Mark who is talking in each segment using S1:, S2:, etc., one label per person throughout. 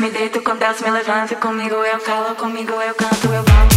S1: me deito, quando Deus me levanto. Comigo eu calo, comigo eu canto, eu canto.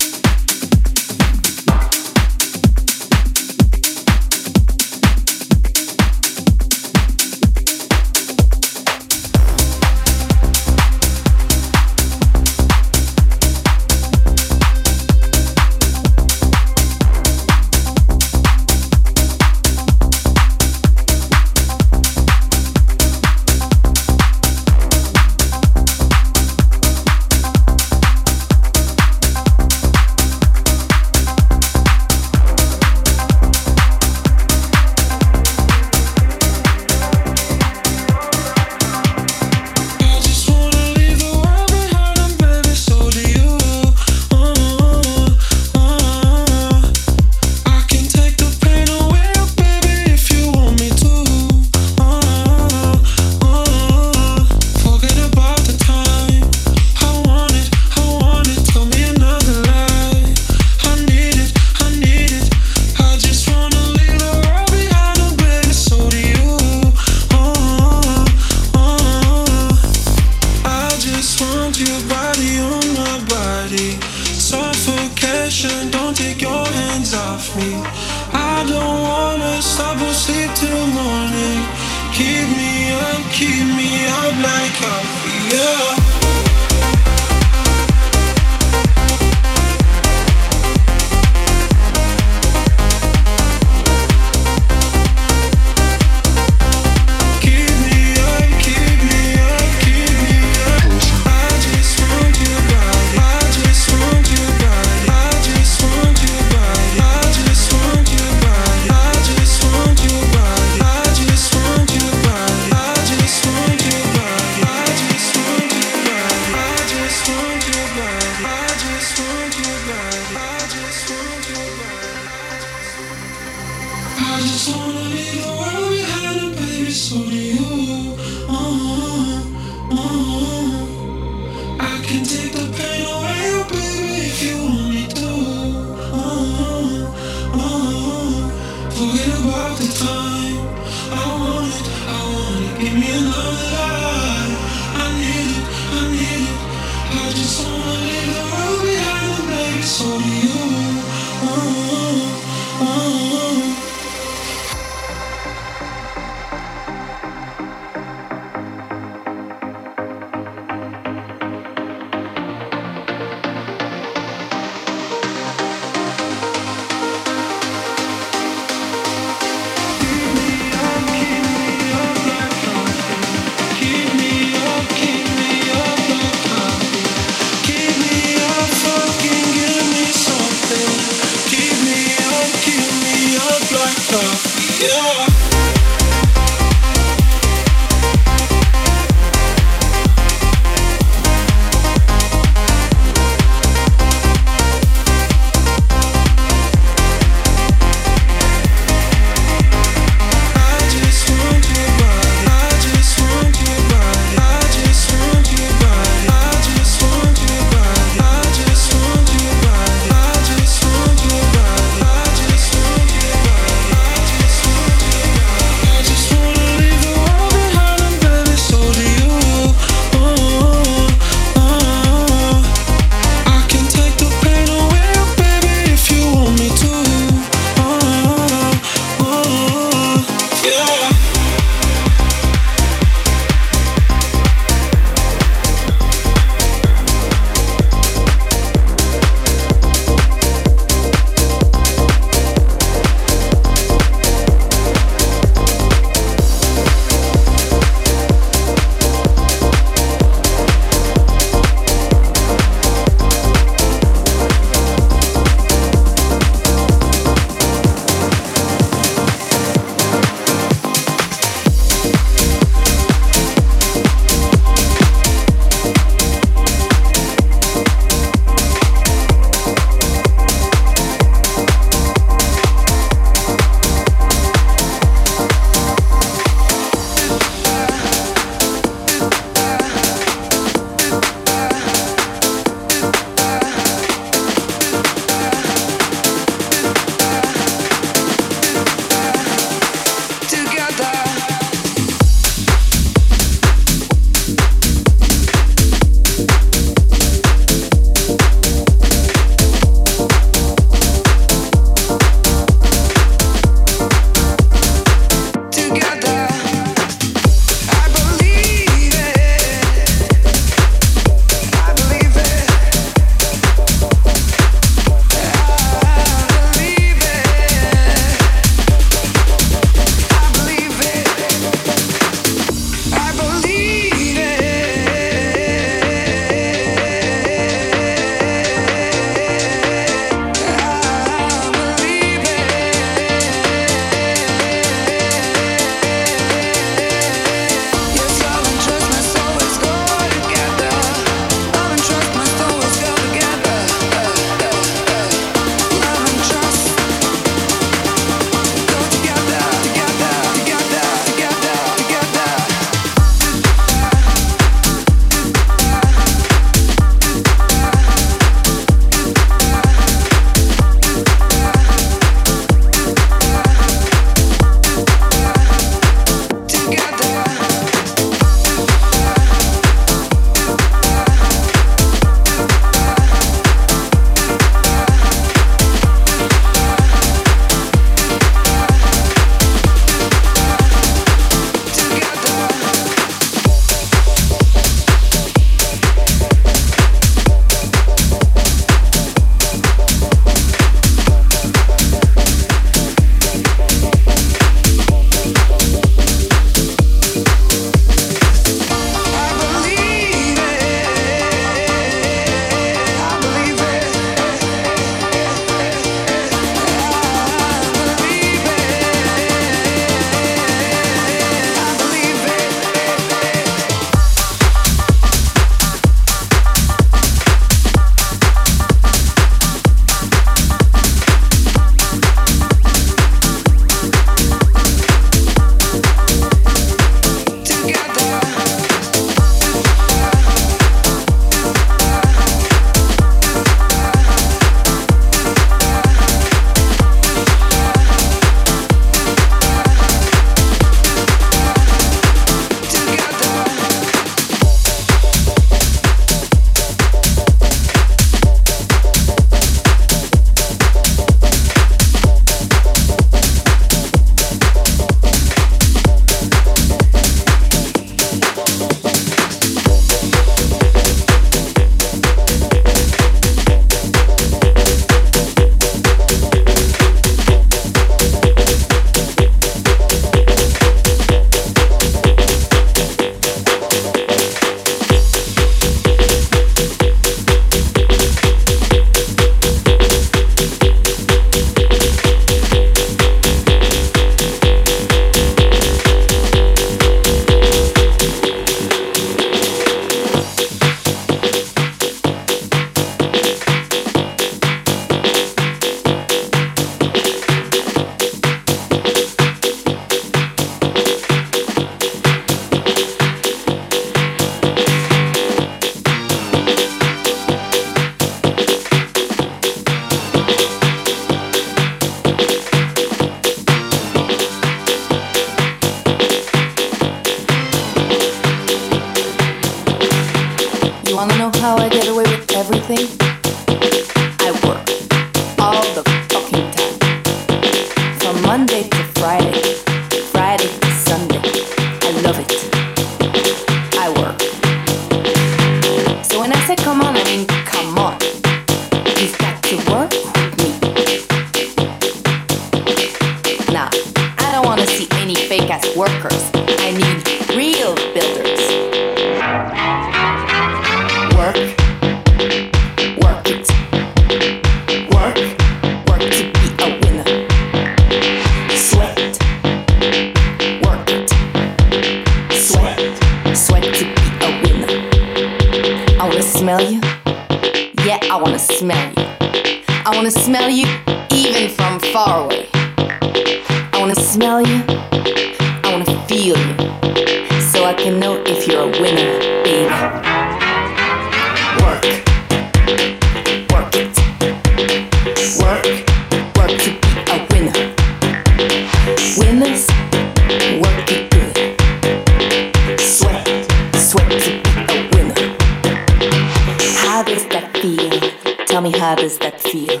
S2: how does that feel?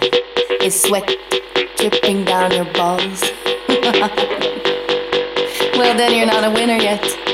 S2: Is sweat dripping down your balls? well, then you're not a winner yet.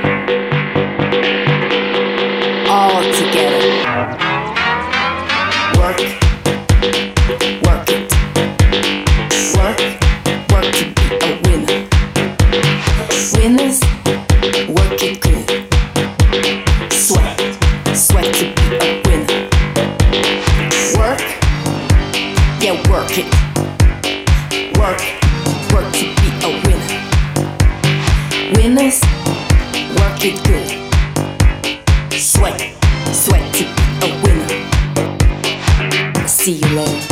S2: work it good. Sweat, sweat to a winner. See you later.